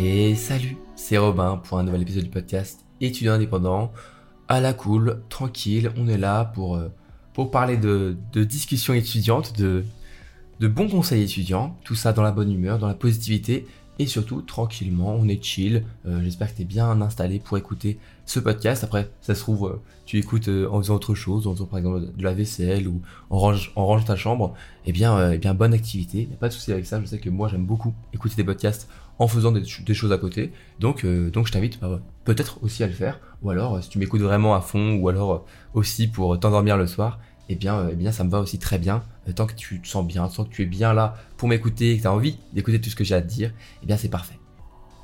Et salut, c'est Robin pour un nouvel épisode du podcast étudiant indépendant. À la cool, tranquille, on est là pour, euh, parler de, discussions étudiantes, de, de bons conseils étudiants, tout ça dans la bonne humeur, dans la positivité et surtout tranquillement, on est chill. Euh, j'espère que tu es bien installé pour écouter ce podcast. Après, ça se trouve, euh, tu écoutes en faisant autre chose, en faisant par exemple de la vaisselle ou en range ta chambre. Eh bien, eh bien, bonne activité. Il n'y a pas de souci avec ça. Je sais que moi, j'aime beaucoup écouter des podcasts en faisant des, choses à côté. Donc, donc je t'invite bah, peut-être aussi à le faire. Ou alors, si tu m'écoutes vraiment à fond, ou alors aussi pour t'endormir le soir, eh bien, eh bien, ça me va aussi très bien. Tant que tu te sens bien, tant que tu es bien là pour m'écouter, que tu as envie d'écouter tout ce que j'ai à te dire, eh bien, c'est parfait.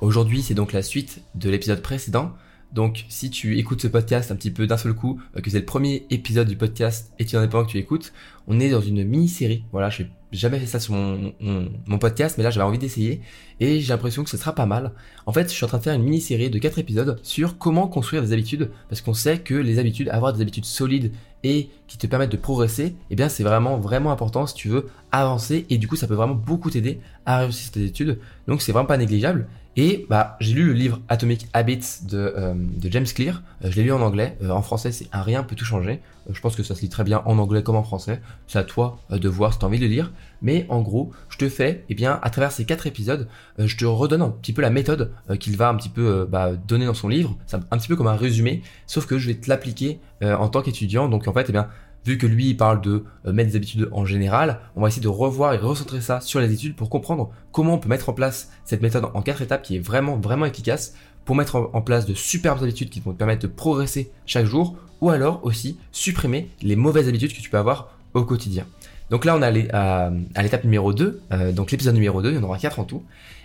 Aujourd'hui, c'est donc la suite de l'épisode précédent. Donc, si tu écoutes ce podcast un petit peu d'un seul coup, euh, que c'est le premier épisode du podcast étudiant indépendant que tu écoutes, on est dans une mini-série. Voilà, je n'ai jamais fait ça sur mon, podcast, mais là j'avais envie d'essayer et j'ai l'impression que ce sera pas mal. En fait, je suis en train de faire une mini-série de 4 épisodes sur comment construire des habitudes, parce qu'on sait que les habitudes, avoir des habitudes solides et qui te permettent de progresser, eh bien c'est vraiment vraiment important si tu veux avancer et du coup ça peut vraiment beaucoup t'aider à réussir tes études. Donc c'est vraiment pas négligeable. Et bah j'ai lu le livre Atomic Habits de, euh, James Clear. Euh, je l'ai lu en anglais. Euh, en français c'est un rien peut tout changer. Je pense que ça se lit très bien en anglais comme en français. C'est à toi de voir si tu as envie de lire. Mais en gros, je te fais, eh bien, à travers ces quatre épisodes, je te redonne un petit peu la méthode qu'il va un petit peu bah, donner dans son livre. C'est un, petit peu comme un résumé, sauf que je vais te l'appliquer en tant qu'étudiant. Donc en fait, eh bien, vu que lui il parle de euh, mettre des habitudes en général, on va essayer de revoir et recentrer ça sur les études pour comprendre comment on peut mettre en place cette méthode en quatre étapes qui est vraiment vraiment efficace pour mettre en place de superbes habitudes qui vont te permettre de progresser chaque jour ou alors aussi supprimer les mauvaises habitudes que tu peux avoir au quotidien. Donc là on est à, l'étape numéro 2, euh, donc l'épisode numéro 2, il y en aura 4 en tout.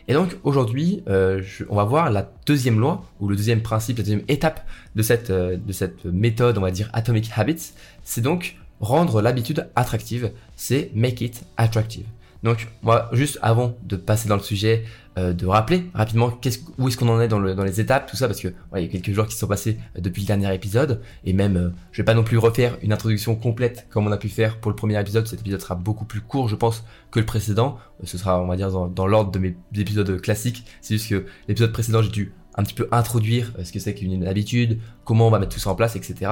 Et donc aujourd'hui, euh, on va voir la deuxième loi, ou le deuxième principe, la deuxième étape de cette, euh, de cette méthode, on va dire Atomic Habits, c'est donc rendre l'habitude attractive, c'est make it attractive. Donc, moi, juste avant de passer dans le sujet, euh, de rappeler rapidement où est-ce qu'on en est dans, les étapes, tout ça, parce que il y a quelques jours qui sont passés euh, depuis le dernier épisode, et même, euh, je vais pas non plus refaire une introduction complète comme on a pu faire pour le premier épisode. Cet épisode sera beaucoup plus court, je pense, que le précédent. ce sera, on va dire, dans, l'ordre de mes épisodes classiques. C'est juste que l'épisode précédent, j'ai dû un petit peu introduire ce que c'est qu'une habitude, comment on va mettre tout ça en place, etc.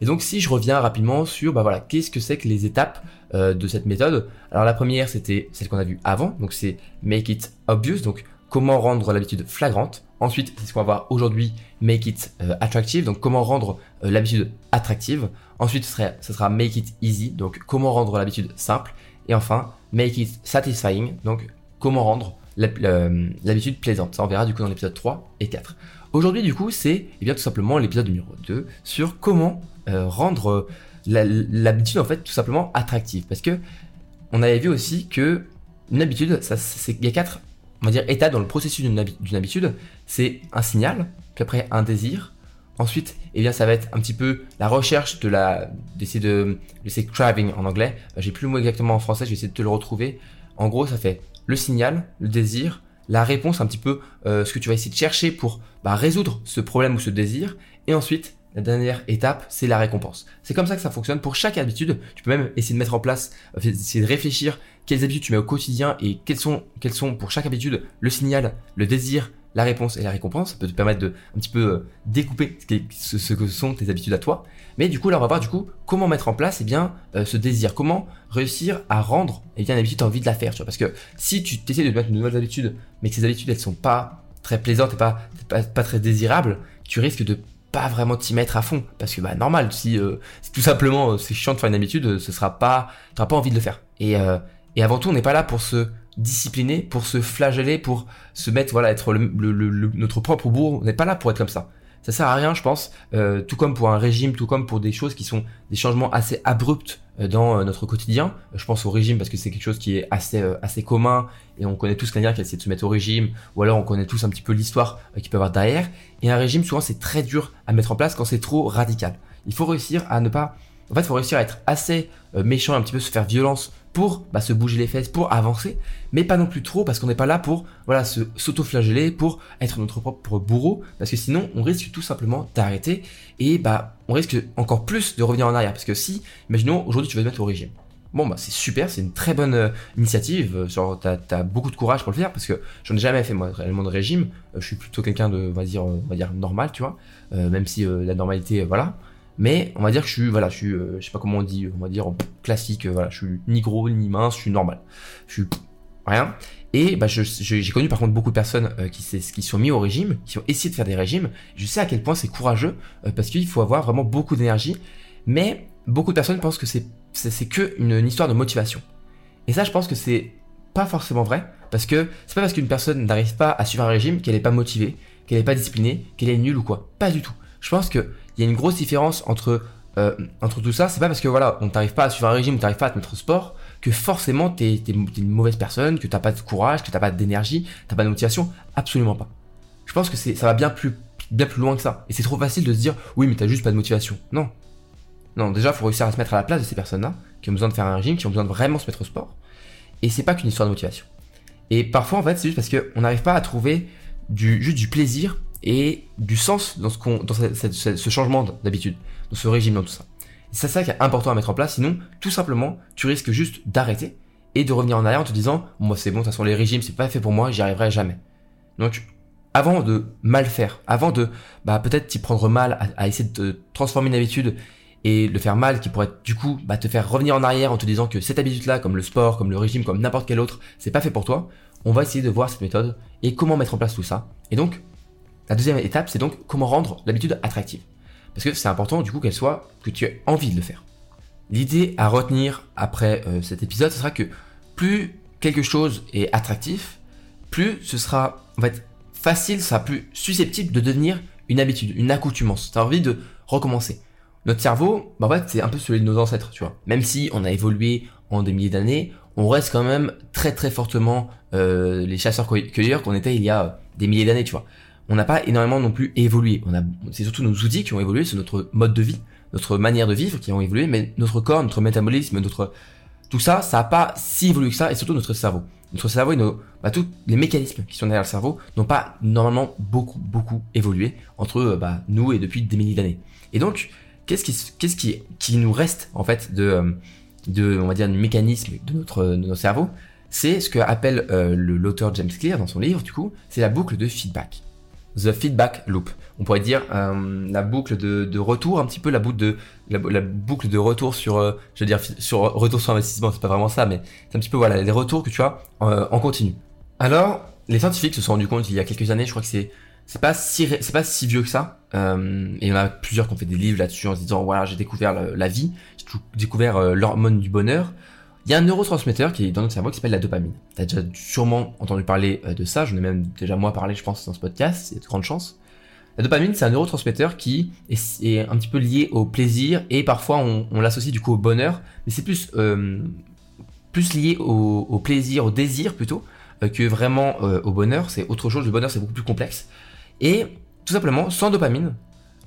Et donc si je reviens rapidement sur bah voilà, qu'est-ce que c'est que les étapes euh, de cette méthode? Alors la première c'était celle qu'on a vue avant, donc c'est make it obvious, donc comment rendre l'habitude flagrante. Ensuite, c'est ce qu'on va voir aujourd'hui, make it euh, attractive, donc comment rendre euh, l'habitude attractive. Ensuite, ce sera, ce sera make it easy, donc comment rendre l'habitude simple. Et enfin, make it satisfying, donc comment rendre l'habitude plaisante. Ça, on verra du coup dans l'épisode 3 et 4. Aujourd'hui, du coup, c'est eh bien tout simplement l'épisode numéro 2 sur comment euh, rendre l'habitude en fait tout simplement attractive. Parce que on avait vu aussi que une habitude, ça, il y a quatre on va dire étapes dans le processus d'une habitude. C'est un signal, puis après un désir. Ensuite, eh bien, ça va être un petit peu la recherche de la, d'essayer de, c'est craving en anglais. Euh, j'ai plus le mot exactement en français, je vais essayer de te le retrouver. En gros, ça fait le signal, le désir, la réponse, un petit peu euh, ce que tu vas essayer de chercher pour bah, résoudre ce problème ou ce désir, et ensuite la dernière étape, c'est la récompense. C'est comme ça que ça fonctionne pour chaque habitude. Tu peux même essayer de mettre en place, euh, essayer de réfléchir quelles habitudes tu mets au quotidien et quelles sont, quelles sont pour chaque habitude le signal, le désir, la réponse et la récompense. Ça peut te permettre de un petit peu euh, découper ce, que sont tes habitudes à toi. Mais du coup, là, on va voir du coup comment mettre en place eh bien euh, ce désir, comment réussir à rendre eh bien une habitude, as envie de la faire. Tu vois, parce que si tu essaies de mettre une nouvelle habitude, mais que ces habitudes elles sont pas très plaisantes et pas, pas, très désirables, tu risques de pas vraiment t'y mettre à fond parce que bah normal si, euh, tout simplement euh, c'est chiant de faire une habitude euh, ce sera pas t'auras pas envie de le faire et et avant tout on n'est pas là pour se discipliner pour se flageller pour se mettre voilà être notre propre bourreau on n'est pas là pour être comme ça ça sert à rien, je pense. Euh, tout comme pour un régime, tout comme pour des choses qui sont des changements assez abrupts euh, dans euh, notre quotidien. Je pense au régime parce que c'est quelque chose qui est assez assez commun et on connaît tous quelqu'un qui essaie de se mettre au régime ou alors on connaît tous un petit peu l'histoire qu'il peut avoir derrière. Et un régime, souvent, c'est très dur à mettre en place quand c'est trop radical. Il faut réussir à ne pas en fait, il faut réussir à être assez méchant, un petit peu se faire violence pour bah, se bouger les fesses, pour avancer, mais pas non plus trop parce qu'on n'est pas là pour voilà se s'auto-flageller, pour être notre propre bourreau, parce que sinon on risque tout simplement d'arrêter et bah on risque encore plus de revenir en arrière parce que si, imaginons aujourd'hui tu vas te mettre au régime Bon, bah c'est super, c'est une très bonne euh, initiative. Genre, t'as as beaucoup de courage pour le faire parce que j'en ai jamais fait moi réellement de régime. je suis plutôt quelqu'un de, on va dire, on va dire normal, tu vois. même si la normalité, voilà. Mais on va dire que je suis, voilà, je suis, je sais pas comment on dit, on va dire classique. voilà, je suis ni gros ni mince, je suis normal. Je suis rien. Et bah, j'ai connu par contre beaucoup de personnes euh, qui, qui sont mis au régime, qui ont essayé de faire des régimes. Je sais à quel point c'est courageux euh, parce qu'il faut avoir vraiment beaucoup d'énergie. Mais beaucoup de personnes pensent que c'est c'est que une, histoire de motivation. Et ça, je pense que c'est pas forcément vrai parce que c'est pas parce qu'une personne n'arrive pas à suivre un régime qu'elle est pas motivée, qu'elle est pas disciplinée, qu'elle est nulle ou quoi. Pas du tout. Je pense qu'il y a une grosse différence entre euh, entre tout ça. C'est pas parce que voilà, on t'arrive pas à suivre un régime, on t'arrive pas à te mettre au sport que forcément t'es es, une mauvaise personne, que t'as pas de courage, que t'as pas d'énergie, t'as pas de motivation. Absolument pas. Je pense que ça va bien plus bien plus loin que ça. Et c'est trop facile de se dire oui mais t'as juste pas de motivation. Non. Non, déjà faut réussir à se mettre à la place de ces personnes-là, qui ont besoin de faire un régime, qui ont besoin de vraiment se mettre au sport. Et c'est pas qu'une histoire de motivation. Et parfois en fait c'est juste parce qu'on n'arrive pas à trouver du, juste du plaisir et du sens dans ce, changement d'habitude, dans ce régime, dans tout ça. C'est ça qui est important à mettre en place, sinon, tout simplement, tu risques juste d'arrêter et de revenir en arrière en te disant, moi c'est bon, de toute façon les régimes c'est pas fait pour moi, j'y arriverai jamais. Donc, avant de mal faire, avant de bah, peut-être t'y prendre mal à, essayer de transformer une habitude et le faire mal qui pourrait du coup bah, te faire revenir en arrière en te disant que cette habitude-là, comme le sport, comme le régime, comme n'importe quel autre, c'est pas fait pour toi, on va essayer de voir cette méthode et comment mettre en place tout ça. Et donc, la deuxième étape, c'est donc comment rendre l'habitude attractive. Parce que c'est important du coup qu'elle soit, que tu aies envie de le faire. L'idée à retenir après euh, cet épisode, ce sera que plus quelque chose est attractif, plus ce sera en fait facile, sera plus susceptible de devenir une habitude, une accoutumance. Tu as envie de recommencer. Notre cerveau, bah c'est un peu celui de nos ancêtres, tu vois. Même si on a évolué en des milliers d'années, on reste quand même très très fortement euh, les chasseurs-cueilleurs qu'on était il y a des milliers d'années, tu vois on n'a pas énormément non plus évolué. C'est surtout nos outils qui ont évolué, c'est notre mode de vie, notre manière de vivre qui ont évolué, mais notre corps, notre métabolisme, notre, tout ça, ça n'a pas si évolué que ça, et surtout notre cerveau. Notre cerveau et bah, tous les mécanismes qui sont derrière le cerveau n'ont pas normalement beaucoup, beaucoup évolué entre euh, bah, nous et depuis des milliers d'années. Et donc, qu'est-ce qui, nous reste, en fait, de, euh, de, on va dire, du mécanisme de notre, de notre cerveau? C'est ce que appelle euh, l'auteur James Clear dans son livre, du coup, c'est la boucle de feedback the feedback loop. On pourrait dire euh, la boucle de, retour, un petit peu la boucle de la, boucle de retour sur, euh, je veux dire sur retour sur investissement, c'est pas vraiment ça, mais c'est un petit peu voilà les retours que tu as euh, en continu. Alors, les scientifiques se sont rendus compte il y a quelques années, je crois que c'est c'est pas si c'est pas si vieux que ça. et il y en a plusieurs qui ont fait des livres là-dessus en se disant voilà j'ai découvert la, vie, j'ai découvert l'hormone du bonheur. Il y a un neurotransmetteur qui est dans notre cerveau qui s'appelle la dopamine. Tu as déjà sûrement entendu parler euh, de ça, j'en ai même déjà moi parlé je pense dans ce podcast, il y a de grandes chances. La dopamine c'est un neurotransmetteur qui est, un petit peu lié au plaisir et parfois on, l'associe du coup au bonheur, mais c'est plus, euh, plus lié au, plaisir, au désir plutôt, euh, que vraiment au bonheur, c'est autre chose, le bonheur c'est beaucoup plus complexe. Et tout simplement, sans dopamine,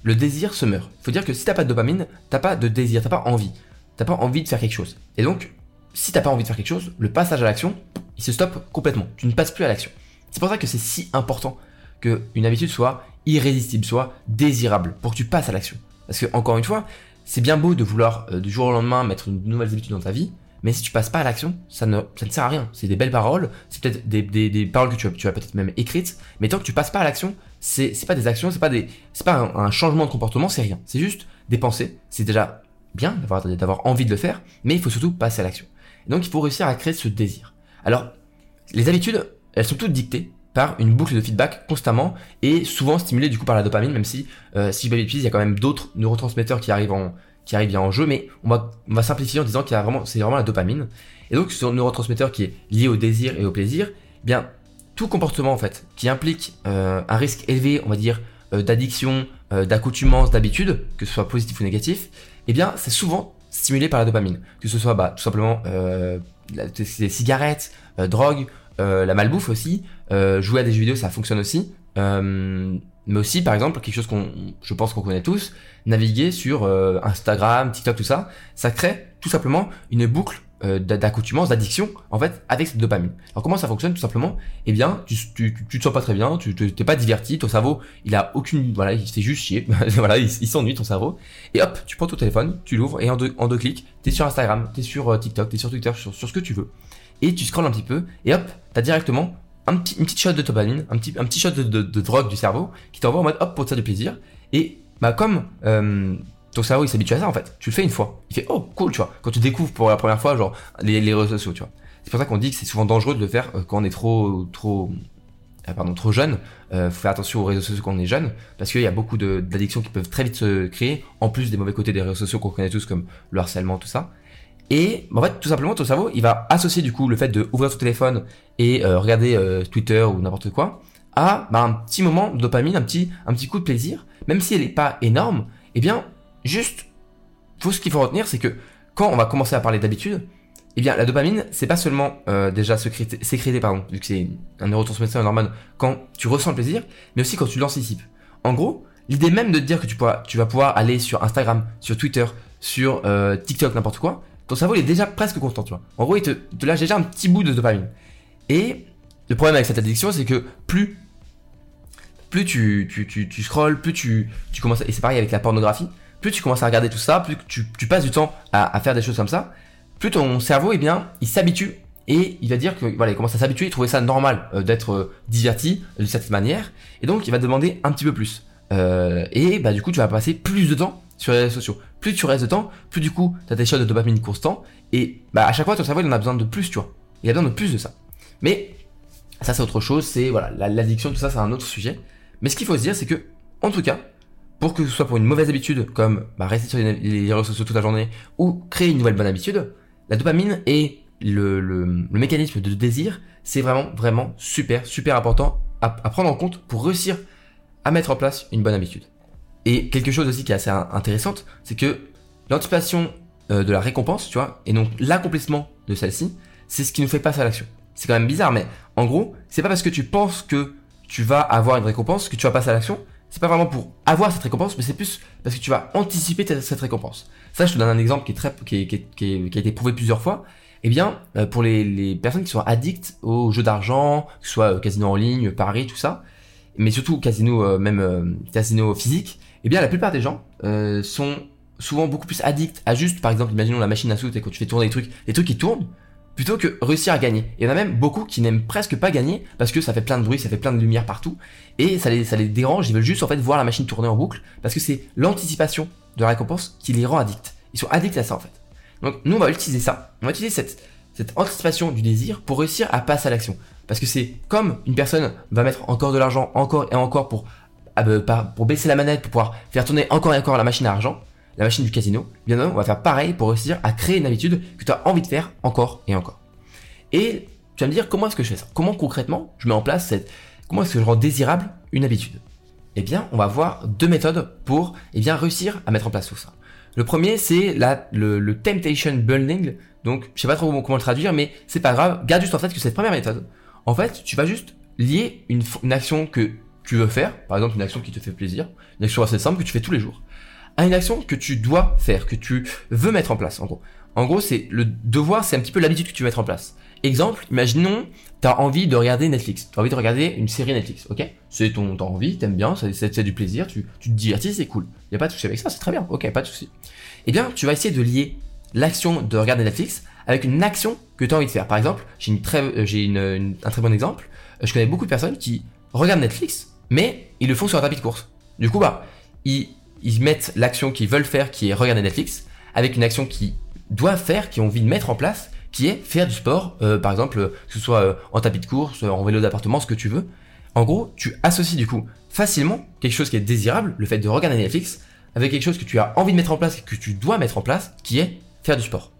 le désir se meurt. Il faut dire que si t'as pas de dopamine, t'as pas de désir, t'as pas envie. T'as pas envie de faire quelque chose. Et donc, si t'as pas envie de faire quelque chose, le passage à l'action, il se stoppe complètement. Tu ne passes plus à l'action. C'est pour ça que c'est si important qu'une habitude soit irrésistible, soit désirable, pour que tu passes à l'action. Parce que, encore une fois, c'est bien beau de vouloir euh, du jour au lendemain mettre une nouvelle habitude dans ta vie, mais si tu passes pas à l'action, ça ne, ça ne sert à rien. C'est des belles paroles, c'est peut-être des, des, des, paroles que tu as, tu as peut-être même écrites, mais tant que tu passes pas à l'action, c'est, c'est pas des actions, c'est pas des, c'est pas un, un, changement de comportement, c'est rien. C'est juste des pensées. C'est déjà bien d'avoir, d'avoir envie de le faire, mais il faut surtout passer à l'action donc il faut réussir à créer ce désir. Alors, les habitudes, elles sont toutes dictées par une boucle de feedback constamment et souvent stimulée du coup par la dopamine, même si euh, si je il y a quand même d'autres neurotransmetteurs qui arrivent en bien en jeu, mais on va on va simplifier en disant qu'il y a vraiment c'est vraiment la dopamine. Et donc ce neurotransmetteur qui est lié au désir et au plaisir, eh bien tout comportement en fait qui implique euh, un risque élevé, on va dire euh, d'addiction, d'accoutumance, d'habitude, que ce soit positif ou négatif, eh bien c'est souvent stimulé par la dopamine. Que ce soit bah, tout simplement euh, cigarettes, euh, drogue, euh, la malbouffe aussi, euh, jouer à des jeux vidéo ça fonctionne aussi. Mais aussi par exemple quelque chose qu'on je pense qu'on connaît tous, naviguer sur Instagram, TikTok, tout ça, ça crée tout simplement une boucle euh, d'accoutumance, d'addiction, en fait, avec cette dopamine. Alors comment ça fonctionne tout simplement? Eh bien, tu, te sens pas très bien, tu t'es pas diverti, ton cerveau, il a aucune, voilà, il s'est juste chier, voilà, il, s'ennuie ton cerveau. Et hop, tu prends ton téléphone, tu l'ouvres et en deux, clics, t'es sur Instagram, t'es sur euh, TikTok, t'es sur Twitter, sur, ce que tu veux. Et tu scrolles un petit peu et hop, t'as directement une petite shot de dopamine, un petit, un petit shot de, de, drogue du cerveau qui t'envoie en mode hop pour te faire du plaisir. Et bah comme euh, ton cerveau il s'habitue à ça en fait. Tu le fais une fois. Il fait oh cool tu vois. Quand tu découvres pour la première fois genre les, les réseaux sociaux tu vois. C'est pour ça qu'on dit que c'est souvent dangereux de le faire euh, quand on est trop trop euh, pardon trop jeune. Euh, faut faire attention aux réseaux sociaux quand on est jeune parce qu'il y a beaucoup d'addictions qui peuvent très vite se créer en plus des mauvais côtés des réseaux sociaux qu'on connaît tous comme le harcèlement tout ça. Et en fait, tout simplement, ton cerveau, il va associer du coup le fait de ouvrir son téléphone et euh, regarder Twitter ou n'importe quoi à bah, un petit moment de dopamine, un petit, un petit coup de plaisir, même si elle n'est pas énorme. Eh bien, Juste, tout ce qu'il faut retenir, c'est que quand on va commencer à parler d'habitude, eh bien, la dopamine, c'est pas seulement euh, déjà sécrété, pardon, vu que c'est un neurotransmetteur, hormone, quand tu ressens le plaisir, mais aussi quand tu l'anticipes. En gros, l'idée même de te dire que tu, tu vas pouvoir aller sur Instagram, sur Twitter, sur euh, TikTok, n'importe quoi, ton cerveau il est déjà presque constant, tu vois. En gros, il te, lâche déjà un petit bout de dopamine. Et le problème avec cette addiction, c'est que plus plus tu, tu, tu, scrolls, plus tu, tu commences, et c'est pareil avec la pornographie, plus tu commences à regarder tout ça, plus tu, passes du temps à, faire des choses comme ça, plus ton cerveau, eh bien, il s'habitue et il va dire que voilà, il commence à s'habituer, il trouver ça normal euh, d'être euh, diverti de cette manière, et donc il va demander un petit peu plus. Euh, et bah du coup, tu vas passer plus de temps sur les réseaux sociaux. Plus tu restes de temps, plus du coup, tu as des shots de dopamine constant, et bah à chaque fois, ton cerveau, il en a besoin de plus, tu vois. Il a besoin de plus de ça. Mais ça, c'est autre chose, c'est voilà, l'addiction, tout ça, c'est un autre sujet. Mais ce qu'il faut se dire, c'est que, en tout cas, pour que ce soit pour une mauvaise habitude, comme bah, rester sur les réseaux sociaux toute la journée, ou créer une nouvelle bonne habitude, la dopamine et le, mécanisme de désir, c'est vraiment, vraiment super, super important à, prendre en compte pour réussir à mettre en place une bonne habitude. Et quelque chose aussi qui est assez intéressante, c'est que l'anticipation euh, de la récompense, tu vois, et donc l'accomplissement de celle-ci, c'est ce qui nous fait passer à l'action. C'est quand même bizarre, mais en gros, c'est pas parce que tu penses que tu vas avoir une récompense que tu vas passer à l'action, c'est pas vraiment pour avoir cette récompense, mais c'est plus parce que tu vas anticiper cette récompense. Ça, je te donne un exemple qui est très, qui, qui, qui, qui a été prouvé plusieurs fois. Eh bien, euh, pour les, les, personnes qui sont addictes aux jeux d'argent, que ce soit euh, casino en ligne, paris, tout ça, mais surtout casino, euh, même casino physique, eh bien, la plupart des gens sont souvent beaucoup plus addicts à juste, par exemple, imaginons la machine à sous et quand tu fais tourner des trucs, des trucs qui tournent, plutôt que réussir à gagner. Il y en a même beaucoup qui n'aiment presque pas gagner parce que ça fait plein de bruit, ça fait plein de lumière partout et ça les, dérange. Ils veulent juste en fait voir la machine tourner en boucle parce que c'est l'anticipation de la récompense qui les rend addicts. Ils sont addicts à ça en fait. Donc nous on va utiliser ça. On va utiliser cette, cette anticipation du désir pour réussir à passer à l'action. Parce que c'est comme une personne va mettre encore de l'argent encore et encore pour, ah, bah, pour baisser la manette, pour pouvoir faire tourner encore et encore la machine à argent la machine du casino, bien on va faire pareil pour réussir à créer une habitude que tu as envie de faire encore et encore. Et tu vas me dire comment est-ce que je fais ça? Comment concrètement je mets en place cette comment est-ce que je rends désirable une habitude? Eh bien, on va voir deux méthodes pour eh bien réussir à mettre en place tout ça. Le premier, c'est le, le temptation building. Donc, je sais pas trop comment le traduire, mais c'est pas grave. Garde juste en fait que cette première méthode, en fait, tu vas juste lier une action que tu veux faire, par exemple une action qui te fait plaisir, une action assez simple que tu fais tous les jours, à une action que tu dois faire, que tu veux mettre en place, en gros. En gros, c'est le devoir, c'est un petit peu l'habitude que tu veux mettre en place. Exemple, imaginons, tu as envie de regarder Netflix. Tu as envie de regarder une série Netflix, ok? C'est ton t'as envie, t'aimes bien, ça, c'est du plaisir, tu, tu te divertis, c'est cool. Y a pas de souci avec ça, c'est très bien, ok, pas de souci. Eh bien, tu vas essayer de lier l'action de regarder Netflix avec une action que tu as envie de faire. Par exemple, j'ai une euh, j'ai une, un très bon exemple. Je connais beaucoup de personnes qui regardent Netflix, mais ils le font sur un tapis de course. Du coup, bah, ils, ils mettent l'action qu'ils veulent faire, qui est regarder Netflix, avec une action qu'ils doivent faire, qu'ils ont envie de mettre en place, qui est faire du sport, euh, par exemple, que ce soit euh, en tapis de course, en vélo d'appartement, ce que tu veux. En gros, tu associes du coup facilement quelque chose qui est désirable, le fait de regarder Netflix, avec quelque chose que tu as envie de mettre en place, que tu dois mettre en place, qui est faire du sport.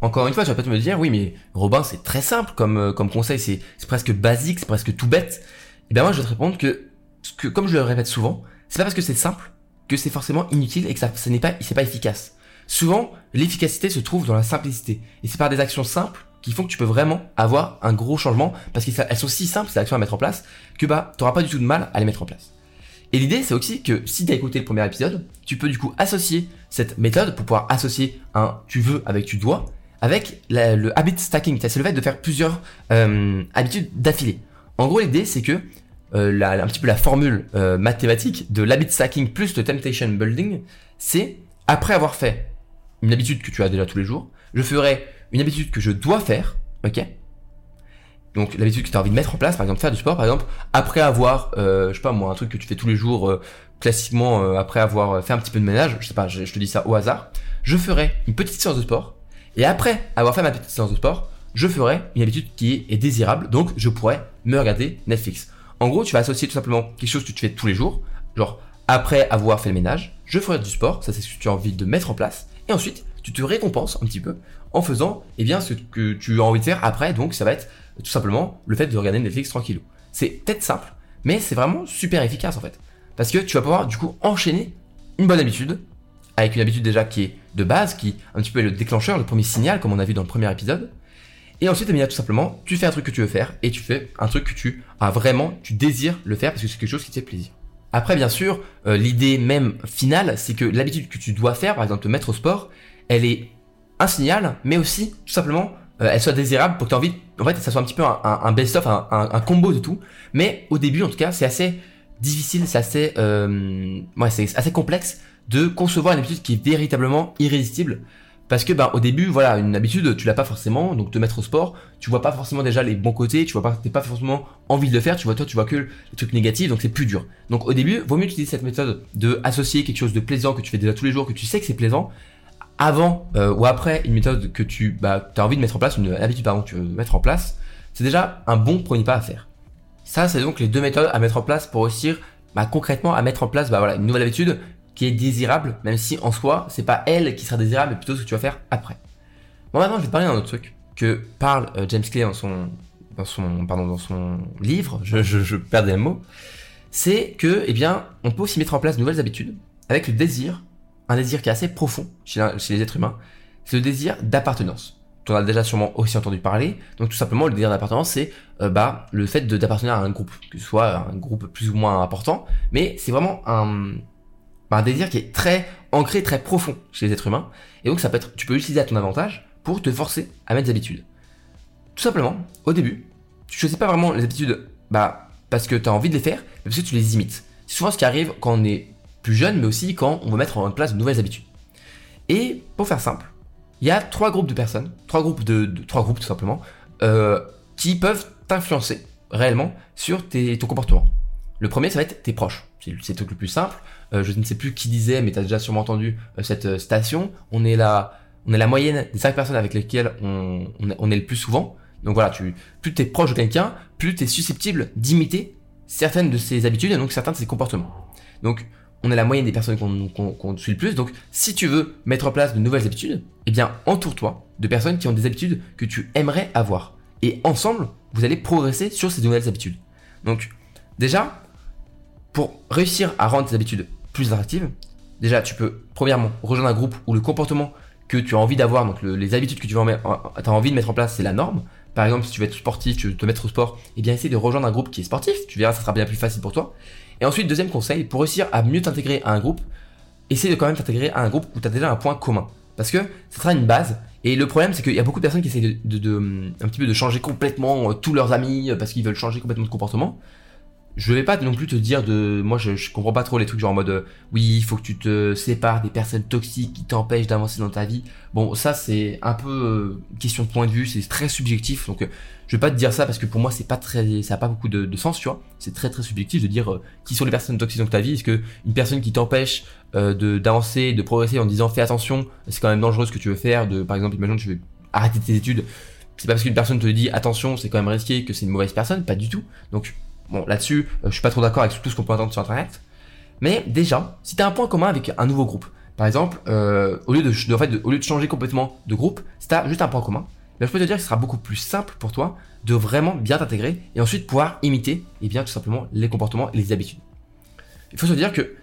Encore une fois, tu vas peut-être me dire, oui, mais Robin, c'est très simple comme, euh, comme conseil, c'est presque basique, c'est presque tout bête. Et bien moi, je vais te répondre que, que comme je le répète souvent, c'est pas parce que c'est simple que c'est forcément inutile et que ça, ce n'est pas, c'est pas efficace. Souvent, l'efficacité se trouve dans la simplicité. Et c'est par des actions simples qui font que tu peux vraiment avoir un gros changement parce qu'elles sont si simples ces actions à mettre en place que bah t'auras pas du tout de mal à les mettre en place. Et l'idée c'est aussi que si tu as écouté le premier épisode, tu peux du coup associer cette méthode pour pouvoir associer un tu veux avec tu dois avec le habit stacking. C'est le fait de faire plusieurs euh, habitudes d'affilée. En gros, l'idée, c'est que euh, un petit peu la formule euh, mathématique de l'habit stacking plus le temptation building, c'est après avoir fait une habitude que tu as déjà tous les jours, je ferai une habitude que je dois faire, ok? Donc l'habitude que tu as envie de mettre en place, par exemple faire du sport, par exemple, après avoir, euh, je sais pas moi, un truc que tu fais tous les jours, classiquement après avoir fait un petit peu de ménage, je sais pas, je, te dis ça au hasard, je ferai une petite séance de sport, et après avoir fait ma petite séance de sport, je ferai une habitude qui est désirable, donc je pourrais me regarder Netflix. En gros, tu vas associer tout simplement quelque chose que tu fais tous les jours, genre après avoir fait le ménage, je ferai du sport, ça c'est ce que tu as envie de mettre en place, et ensuite tu te récompenses un petit peu en faisant eh bien ce que tu as envie de faire après, donc ça va être tout simplement le fait de regarder Netflix tranquillou. C'est peut-être simple, mais c'est vraiment super efficace en fait. Parce que tu vas pouvoir du coup enchaîner une bonne habitude, avec une habitude déjà qui est de base, qui un petit peu est le déclencheur, le premier signal, comme on a vu dans le premier épisode. Et ensuite, tout simplement, tu fais un truc que tu veux faire, et tu fais un truc que tu as vraiment, tu désires le faire, parce que c'est quelque chose qui te fait plaisir. Après, bien sûr, euh, l'idée même finale, c'est que l'habitude que tu dois faire, par exemple te mettre au sport, elle est un signal, mais aussi, tout simplement, euh, elle soit désirable pour que tu envie, en fait, ça soit un petit peu un, best-of, un, combo de tout. Mais au début, en tout cas, c'est assez difficile, c'est assez, euh, c'est assez complexe de concevoir une habitude qui est véritablement irrésistible. Parce que bah au début voilà une habitude tu l'as pas forcément donc te mettre au sport tu vois pas forcément déjà les bons côtés tu vois pas t'es pas forcément envie de le faire tu vois toi tu vois que les trucs négatifs donc c'est plus dur donc au début vaut mieux utiliser cette méthode de associer quelque chose de plaisant que tu fais déjà tous les jours que tu sais que c'est plaisant avant euh, ou après une méthode que tu bah, as envie de mettre en place, une habitude pardon, que tu veux mettre en place, c'est déjà un bon premier pas à faire. Ça, c'est donc les deux méthodes à mettre en place pour réussir bah, concrètement à mettre en place bah, voilà, une nouvelle habitude qui est désirable, même si en soi, c'est pas elle qui sera désirable, mais plutôt ce que tu vas faire après. Bon, maintenant, je vais te parler d'un autre truc que parle euh, James Clay dans son, dans son, pardon, dans son livre, je, je, je perdais le mot, c'est que, eh bien, on peut aussi mettre en place de nouvelles habitudes avec le désir un désir qui est assez profond chez, les êtres humains, c'est le désir d'appartenance. Tu en as déjà sûrement aussi entendu parler. Donc tout simplement, le désir d'appartenance, c'est euh, bah, le fait d'appartenir à un groupe, que ce soit un groupe plus ou moins important, mais c'est vraiment un, un désir qui est très ancré, très profond chez les êtres humains. Et donc ça peut être, tu peux l'utiliser à ton avantage pour te forcer à mettre des habitudes. Tout simplement, au début, tu choisis pas vraiment les habitudes bah, parce que tu as envie de les faire, mais parce que tu les imites. C'est souvent ce qui arrive quand on est plus jeune, mais aussi quand on veut mettre en place de nouvelles habitudes. Et pour faire simple, il y a trois groupes de personnes, trois groupes de, trois groupes tout simplement, euh, qui peuvent t'influencer réellement sur ton comportement. Le premier, ça va être tes proches. C'est le truc le plus simple. Euh, je ne sais plus qui disait, mais tu as déjà sûrement entendu euh, cette station. On est la, on est la moyenne des cinq personnes avec lesquelles on, est le plus souvent. Donc voilà, plus tu es proche de quelqu'un, plus tu es susceptible d'imiter certaines de ses habitudes et donc certains de ses comportements. Donc on est la moyenne des personnes qu'on suit le plus. Donc, si tu veux mettre en place de nouvelles habitudes, eh bien, entoure-toi de personnes qui ont des habitudes que tu aimerais avoir. Et ensemble, vous allez progresser sur ces nouvelles habitudes. Donc, déjà, pour réussir à rendre tes habitudes plus déjà, tu peux, premièrement, rejoindre un groupe où le comportement que tu as envie d'avoir, donc les habitudes que tu as envie de mettre en place, c'est la norme. Par exemple, si tu veux être sportif, tu veux te mettre au sport, eh bien, essaye de rejoindre un groupe qui est sportif. Tu verras, ça sera bien plus facile pour toi. Et ensuite, deuxième conseil, pour réussir à mieux t'intégrer à un groupe, essaye de quand même t'intégrer à un groupe où tu as déjà un point commun. Parce que ça sera une base. Et le problème, c'est qu'il y a beaucoup de personnes qui essayent de, un petit peu de changer complètement euh, tous leurs amis euh, parce qu'ils veulent changer complètement de comportement je vais pas non plus te dire de moi je, je comprends pas trop les trucs genre en mode euh, oui il faut que tu te sépares des personnes toxiques qui t'empêchent d'avancer dans ta vie. Bon ça c'est un peu euh, question de point de vue c'est très subjectif. Donc euh, je vais pas te dire ça parce que pour moi c'est pas très ça a pas beaucoup de, sens tu vois. C'est très très subjectif de dire qui sont les personnes toxiques dans ta vie. Est-ce que une personne qui t'empêche de d'avancer de progresser en disant fais attention c'est quand même dangereux ce que tu veux faire de par exemple imagine tu veux arrêter tes études. C'est pas parce qu'une personne te dit attention c'est quand même risqué que c'est une mauvaise personne. Pas du tout. Donc Bon, là-dessus, euh, je suis pas trop d'accord avec tout ce qu'on peut entendre sur Internet. Mais déjà, si tu as un point commun avec un nouveau groupe, par exemple, euh, au, lieu de, changer complètement de groupe, si tu as juste un point commun, ben, je peux te dire que ce sera beaucoup plus simple pour toi de vraiment bien t'intégrer et ensuite pouvoir imiter et eh bien, tout simplement les comportements et les habitudes. Il faut se dire que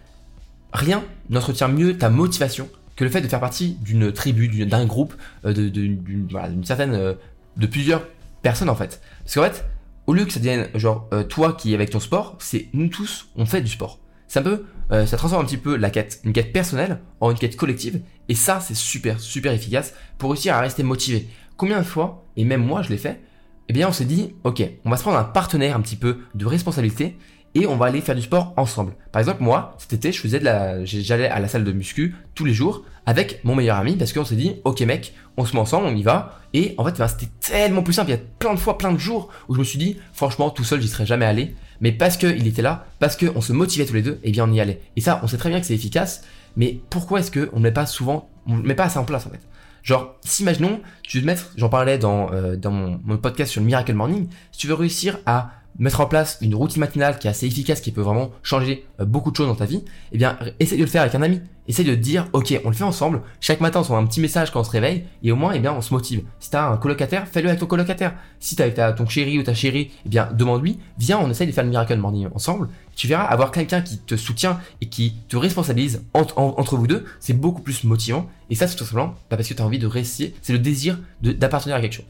rien n'entretient mieux ta motivation que le fait de faire partie d'une tribu, d'un groupe, euh, d'une certaine, de plusieurs personnes en fait. Parce qu'en fait, au lieu que ça devienne genre euh, toi qui es avec ton sport, c'est nous tous on fait du sport. C'est un peu, euh, ça transforme un petit peu la quête, une quête personnelle en une quête collective. Et ça, c'est super, super efficace pour réussir à rester motivé. Combien de fois, et même moi je l'ai fait, eh bien on s'est dit, ok, on va se prendre un partenaire un petit peu de responsabilité et on va aller faire du sport ensemble. Par exemple, moi, cet été, je faisais de la, j'allais à la salle de muscu tous les jours avec mon meilleur ami parce qu'on s'est dit, ok mec, on se met ensemble, on y va. Et en fait, ben, c'était tellement plus simple. Il y a plein de fois, plein de jours où je me suis dit, franchement, tout seul, j'y serais jamais allé. Mais parce qu'il était là, parce qu'on se motivait tous les deux, et eh bien on y allait. Et ça, on sait très bien que c'est efficace. Mais pourquoi est-ce qu'on ne met pas souvent, on ne met pas assez en place en fait? Genre, si imaginons, tu veux te mettre, j'en parlais dans, euh, dans mon, podcast sur le Miracle Morning, si tu veux réussir à mettre en place une routine matinale qui est assez efficace, qui peut vraiment changer euh, beaucoup de choses dans ta vie, eh bien, essaye de le faire avec un ami. Essaye de te dire, ok, on le fait ensemble. Chaque matin, on se un petit message quand on se réveille, et au moins, eh bien, on se motive. Si t'as un colocataire, fais-le avec ton colocataire. Si t'as avec ton chéri ou ta chérie, eh bien, demande-lui, viens, on essaye de faire le miracle morning ensemble. Tu verras, avoir quelqu'un qui te soutient et qui te responsabilise entre, vous deux, c'est beaucoup plus motivant. Et ça, c'est tout simplement parce que tu as envie de réussir, c'est le désir d'appartenir à quelque chose.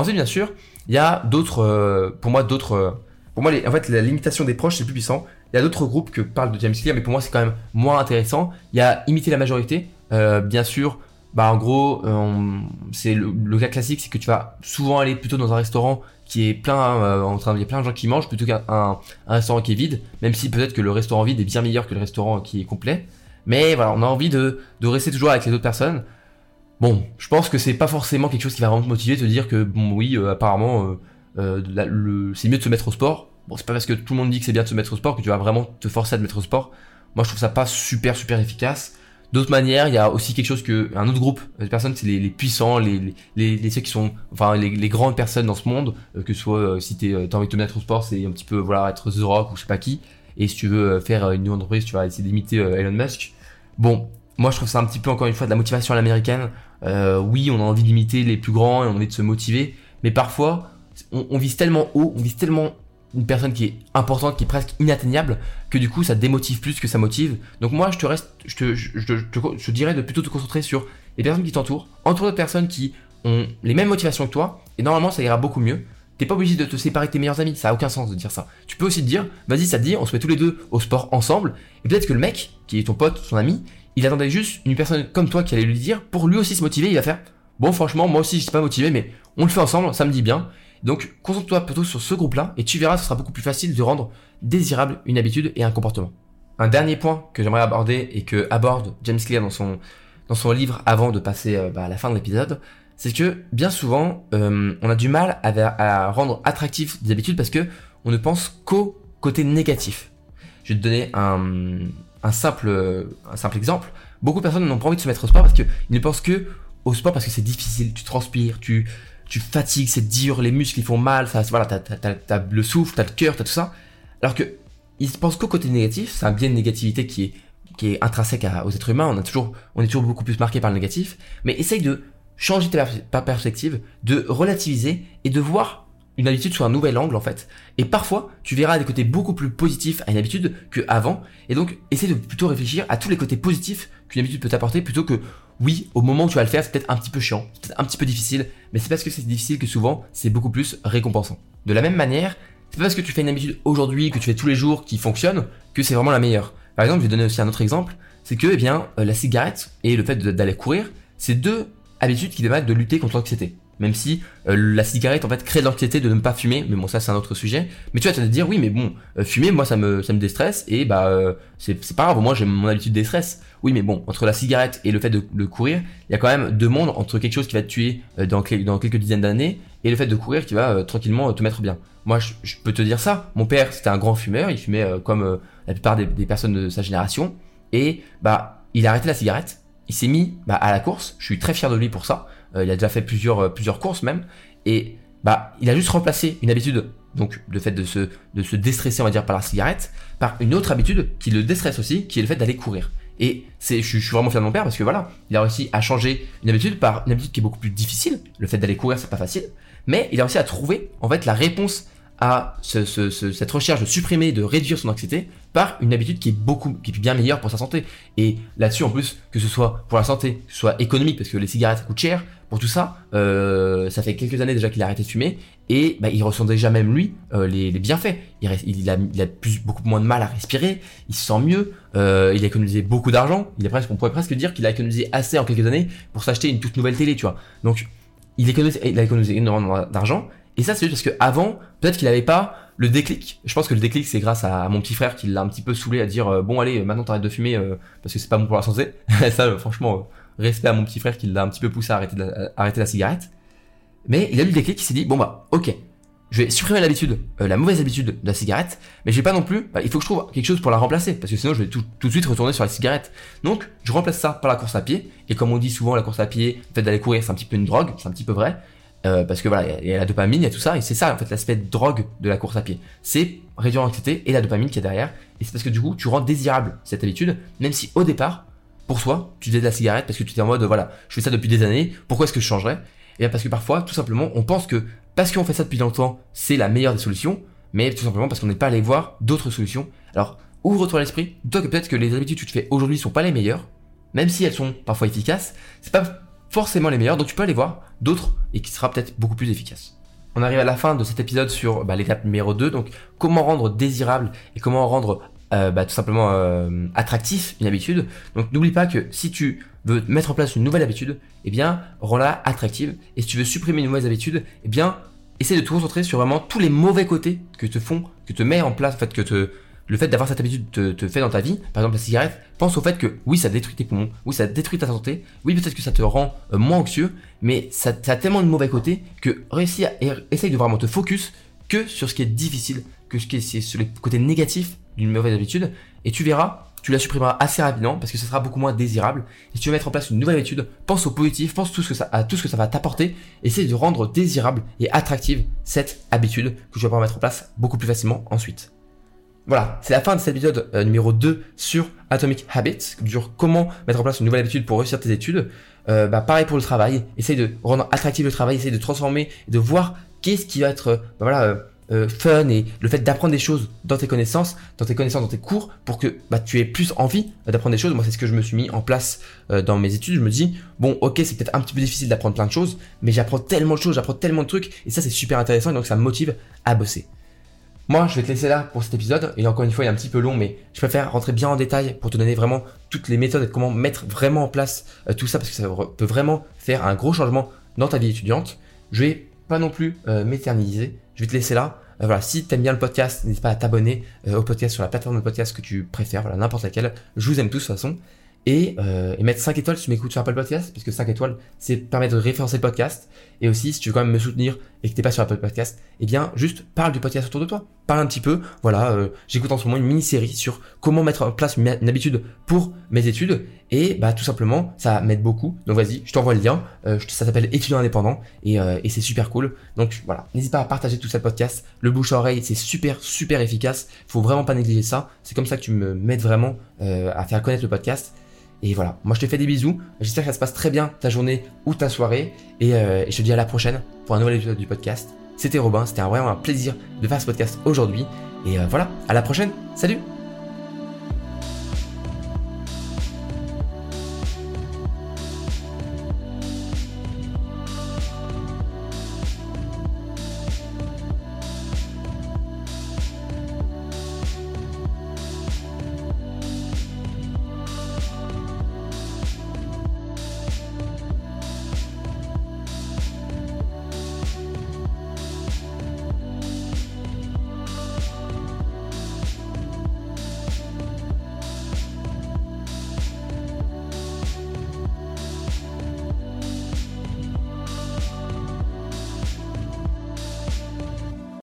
Ensuite, bien sûr, il y a d'autres, euh, pour moi, d'autres. Euh, pour moi, en fait, la limitation des proches, c'est plus puissant. Il y a d'autres groupes que parle de James Clear, mais pour moi, c'est quand même moins intéressant. Il y a imiter la majorité. Euh, bien sûr, bah en gros, c'est le, cas classique, c'est que tu vas souvent aller plutôt dans un restaurant qui est plein, en train, il y a plein de gens qui mangent plutôt qu'un un, restaurant qui est vide. Même si peut-être que le restaurant vide est bien meilleur que le restaurant qui est complet. Mais voilà, on a envie de, de rester toujours avec les autres personnes. Bon, je pense que c'est pas forcément quelque chose qui va vraiment te motiver, te dire que bon oui, euh, apparemment, euh, euh, c'est mieux de se mettre au sport. Bon, c'est pas parce que tout le monde dit que c'est bien de se mettre au sport que tu vas vraiment te forcer à te mettre au sport. Moi, je trouve ça pas super super efficace. D'autre manière, il y a aussi quelque chose que un autre groupe de personnes, c'est les, puissants, les, les, les, ceux qui sont, enfin les, grandes personnes dans ce monde, que ce soit si t'es, t'as envie de te mettre au sport, c'est un petit peu voilà être The Rock ou je sais pas qui. Et si tu veux faire une entreprise, tu vas essayer d'imiter Elon Musk. Bon, moi je trouve ça un petit peu encore une fois de la motivation à l'américaine. Euh, oui, on a envie d'imiter les plus grands et on a envie de se motiver, mais parfois on, vise tellement haut, on vise tellement une personne qui est importante, qui est presque inatteignable, que du coup ça démotive plus que ça motive. Donc moi je te reste, je te, je, dirais de plutôt te concentrer sur les personnes qui t'entourent, entoure de personnes qui ont les mêmes motivations que toi, et normalement ça ira beaucoup mieux. T'es pas obligé de te séparer de tes meilleurs amis, ça a aucun sens de dire ça. Tu peux aussi te dire, vas-y, ça te dit, on se met tous les deux au sport ensemble, et peut-être que le mec, qui est ton pote, son ami, il attendait juste une personne comme toi qui allait lui dire, pour lui aussi se motiver, il va faire, bon franchement, moi aussi je suis pas motivé, mais on le fait ensemble, ça me dit bien. Donc concentre-toi plutôt sur ce groupe-là, et tu verras, ce sera beaucoup plus facile de rendre désirable une habitude et un comportement. Un dernier point que j'aimerais aborder et que aborde James Clear dans son, dans son livre avant de passer euh, bah, à la fin de l'épisode, c'est que bien souvent, euh, on a du mal à, rendre attractif des habitudes parce que on ne pense qu'au côté négatif. Je vais te donner un, simple, un simple exemple. Beaucoup de personnes n'ont pas envie de se mettre au sport parce qu'ils ne pensent que au sport parce que c'est difficile, tu transpires, tu, tu fatigues, c'est dur, les muscles ils font mal, ça, voilà, t'as, as, le souffle, t'as le cœur, t'as tout ça. Alors que ils pensent qu'au côté négatif, c'est un biais de négativité qui est, qui est intrinsèque aux êtres humains, on, a toujours, on est toujours beaucoup plus marqué par le négatif, mais essaye de changer ta perspective, de relativiser et de voir une habitude sous un nouvel angle en fait. Et parfois, tu verras des côtés beaucoup plus positifs à une habitude que avant. Et donc, essaie de plutôt réfléchir à tous les côtés positifs qu'une habitude peut t'apporter plutôt que oui, au moment où tu vas le faire, c'est peut-être un petit peu chiant, c'est peut-être un petit peu difficile, mais c'est parce que c'est difficile que souvent, c'est beaucoup plus récompensant. De la même manière, c'est pas parce que tu fais une habitude aujourd'hui, que tu fais tous les jours, qui fonctionne, que c'est vraiment la meilleure. Par exemple, je vais donner aussi un autre exemple, c'est que, eh bien, euh, la cigarette et le fait d'aller courir, c'est deux habitude qui demande de lutter contre l'anxiété. Même si euh, la cigarette en fait crée l'anxiété de ne pas fumer, mais bon ça c'est un autre sujet. Mais tu vas te dire oui mais bon euh, fumer moi ça me ça me déstresse et bah euh, c'est pas grave moi j'ai mon habitude de stress. Oui mais bon entre la cigarette et le fait de, de courir il y a quand même deux mondes entre quelque chose qui va te tuer dans, dans quelques dizaines d'années et le fait de courir qui va tranquillement te mettre bien. Moi je, je, peux te dire ça. Mon père c'était un grand fumeur, il fumait comme la plupart des, des personnes de sa génération et bah il a arrêté la cigarette il s'est mis bah, à la course. Je suis très fier de lui pour ça. Euh, il a déjà fait plusieurs, euh, plusieurs courses même. Et bah, il a juste remplacé une habitude, donc le fait de se, de se déstresser, on va dire, par la cigarette, par une autre habitude qui le déstresse aussi, qui est le fait d'aller courir. Et c'est, je, suis vraiment fier de mon père parce que voilà, il a réussi à changer une habitude par une habitude qui est beaucoup plus difficile. Le fait d'aller courir, c'est pas facile. Mais il a réussi à trouver, en fait, la réponse à cette recherche de supprimer, de réduire son anxiété par une habitude qui est beaucoup, qui est bien meilleure pour sa santé. Et là-dessus, en plus, que ce soit pour la santé, que ce soit économique, parce que les cigarettes coûtent cher, pour tout ça, euh, ça fait quelques années déjà qu'il a arrêté de fumer, et bah, il ressent déjà même lui euh, les, bienfaits. Il, il, a, il a plus, beaucoup moins de mal à respirer, il se sent mieux, euh, il a économisé beaucoup d'argent. Il est presque, on pourrait presque dire qu'il a économisé assez en quelques années pour s'acheter une toute nouvelle télé, tu vois. Donc il, économise, il a économisé énormément d'argent. Et ça, c'est juste parce que avant, peut-être qu'il n'avait pas le déclic. Je pense que le déclic, c'est grâce à mon petit frère qui l'a un petit peu saoulé à dire euh, bon allez, maintenant t'arrêtes de fumer parce que c'est pas bon pour la santé. ça, franchement, respect à mon petit frère qui l'a un petit peu poussé à arrêter, la cigarette. Mais il a eu le déclic, il s'est dit, bon bah, ok, je vais supprimer l'habitude, euh, la mauvaise habitude de la cigarette, mais je vais pas non plus, bah, il faut que je trouve quelque chose pour la remplacer, parce que sinon je vais tout, tout, de suite retourner sur la cigarette. Donc, je remplace ça par la course à pied, et comme on dit souvent, la course à pied, le fait d'aller courir, c'est un petit peu une drogue, c'est un petit peu vrai, euh, parce que voilà, il y, a la dopamine, il y a tout ça, et c'est ça en fait l'aspect drogue de la course à pied. C'est réduire l'anxiété et la dopamine qui est derrière, et c'est parce que du coup, tu rends désirable cette habitude, même si au départ, pour toi, tu faisais de la cigarette parce que tu étais en mode, voilà, je fais ça depuis des années, pourquoi est-ce que je changerais? Et parce que parfois, tout simplement, on pense que parce qu'on fait ça depuis longtemps, c'est la meilleure des solutions, mais tout simplement parce qu'on n'est pas allé voir d'autres solutions. Alors, ouvre-toi l'esprit, dis-toi que peut-être que les habitudes que tu fais aujourd'hui sont pas les meilleures, même si elles sont parfois efficaces, c'est pas forcément les meilleures, donc tu peux aller voir d'autres et qui sera peut-être beaucoup plus efficace. On arrive à la fin de cet épisode sur bah, l'étape numéro 2, donc comment rendre désirable et comment rendre euh, bah, tout simplement euh, attractif une habitude. Donc n'oublie pas que si tu veux mettre en place une nouvelle habitude, eh bien rends-la attractive. Et si tu veux supprimer une mauvaise habitude, eh bien essaie de te concentrer sur vraiment tous les mauvais côtés que te font, que te met en place, en fait, que te, le fait d'avoir cette habitude te, fait dans ta vie, par exemple la cigarette, pense au fait que oui, ça détruit tes poumons, oui, ça détruit ta santé, oui, peut-être que ça te rend euh, moins anxieux, mais ça, a tellement de mauvais côtés que réussis à, essaye de vraiment te focus que sur ce qui est difficile, que ce qui est sur les côtés négatifs d'une mauvaise habitude, et tu verras, tu la supprimeras assez rapidement parce que ce sera beaucoup moins désirable. Et si tu veux mettre en place une nouvelle habitude, pense au positif, pense à tout ce que ça va t'apporter, essaye de rendre désirable et attractive cette habitude que tu vas pouvoir mettre en place beaucoup plus facilement ensuite. Voilà, c'est la fin de cet épisode euh, numéro 2 sur Atomic Habits, sur comment mettre en place une nouvelle habitude pour réussir tes études. Euh, bah, pareil pour le travail, essaye de rendre attractif le travail, essaye de transformer, de voir qu'est-ce qui va être euh, bah, voilà, fun et le fait d'apprendre des choses dans tes connaissances, dans tes connaissances, dans tes cours, pour que bah, tu aies plus envie d'apprendre des choses. Moi, c'est ce que je me suis mis en place dans mes études. Je me dis, bon, ok, c'est peut-être un petit peu difficile d'apprendre plein de choses, mais j'apprends tellement de choses, j'apprends tellement de trucs, et ça, c'est super intéressant, et donc ça me motive à bosser. Moi, je vais te laisser là pour cet épisode. Et encore une fois, il est un petit peu long, mais je préfère rentrer bien en détail pour te donner vraiment toutes les méthodes et comment mettre vraiment en place euh, tout ça parce que ça peut vraiment faire un gros changement dans ta vie étudiante. Je vais pas non plus m'éterniser. Je vais te laisser là. Euh, voilà, si t'aimes bien le podcast, n'hésite pas à t'abonner euh, au podcast sur la plateforme de podcast que tu préfères, voilà, n'importe laquelle. Je vous aime tous de toute façon. Et, euh, et, mettre 5 étoiles si tu m'écoutes sur Apple Podcast, parce que 5 étoiles, c'est permettre de référencer le podcast. Et aussi, si tu veux quand même me soutenir et que t'es pas sur Apple Podcast, eh bien, juste parle du podcast autour de toi. Parle un petit peu. Voilà, euh, j'écoute en ce moment une mini-série sur comment mettre en place une, habitude pour mes études. Et bah, tout simplement, ça m'aide beaucoup. Donc vas-y, je t'envoie le lien. Euh, ça s'appelle étudiant indépendant et, et c'est super cool. Donc voilà, n'hésite pas à partager tout ça podcast. Le bouche à oreille, c'est super, super efficace. Faut vraiment pas négliger ça. C'est comme ça que tu me m'aides vraiment à faire connaître le podcast. Et voilà, moi je te fais des bisous, j'espère que ça se passe très bien ta journée ou ta soirée, et, euh, je te dis à la prochaine pour un nouvel épisode du podcast. C'était Robin, c'était vraiment un plaisir de faire ce podcast aujourd'hui, et euh, voilà, à la prochaine, salut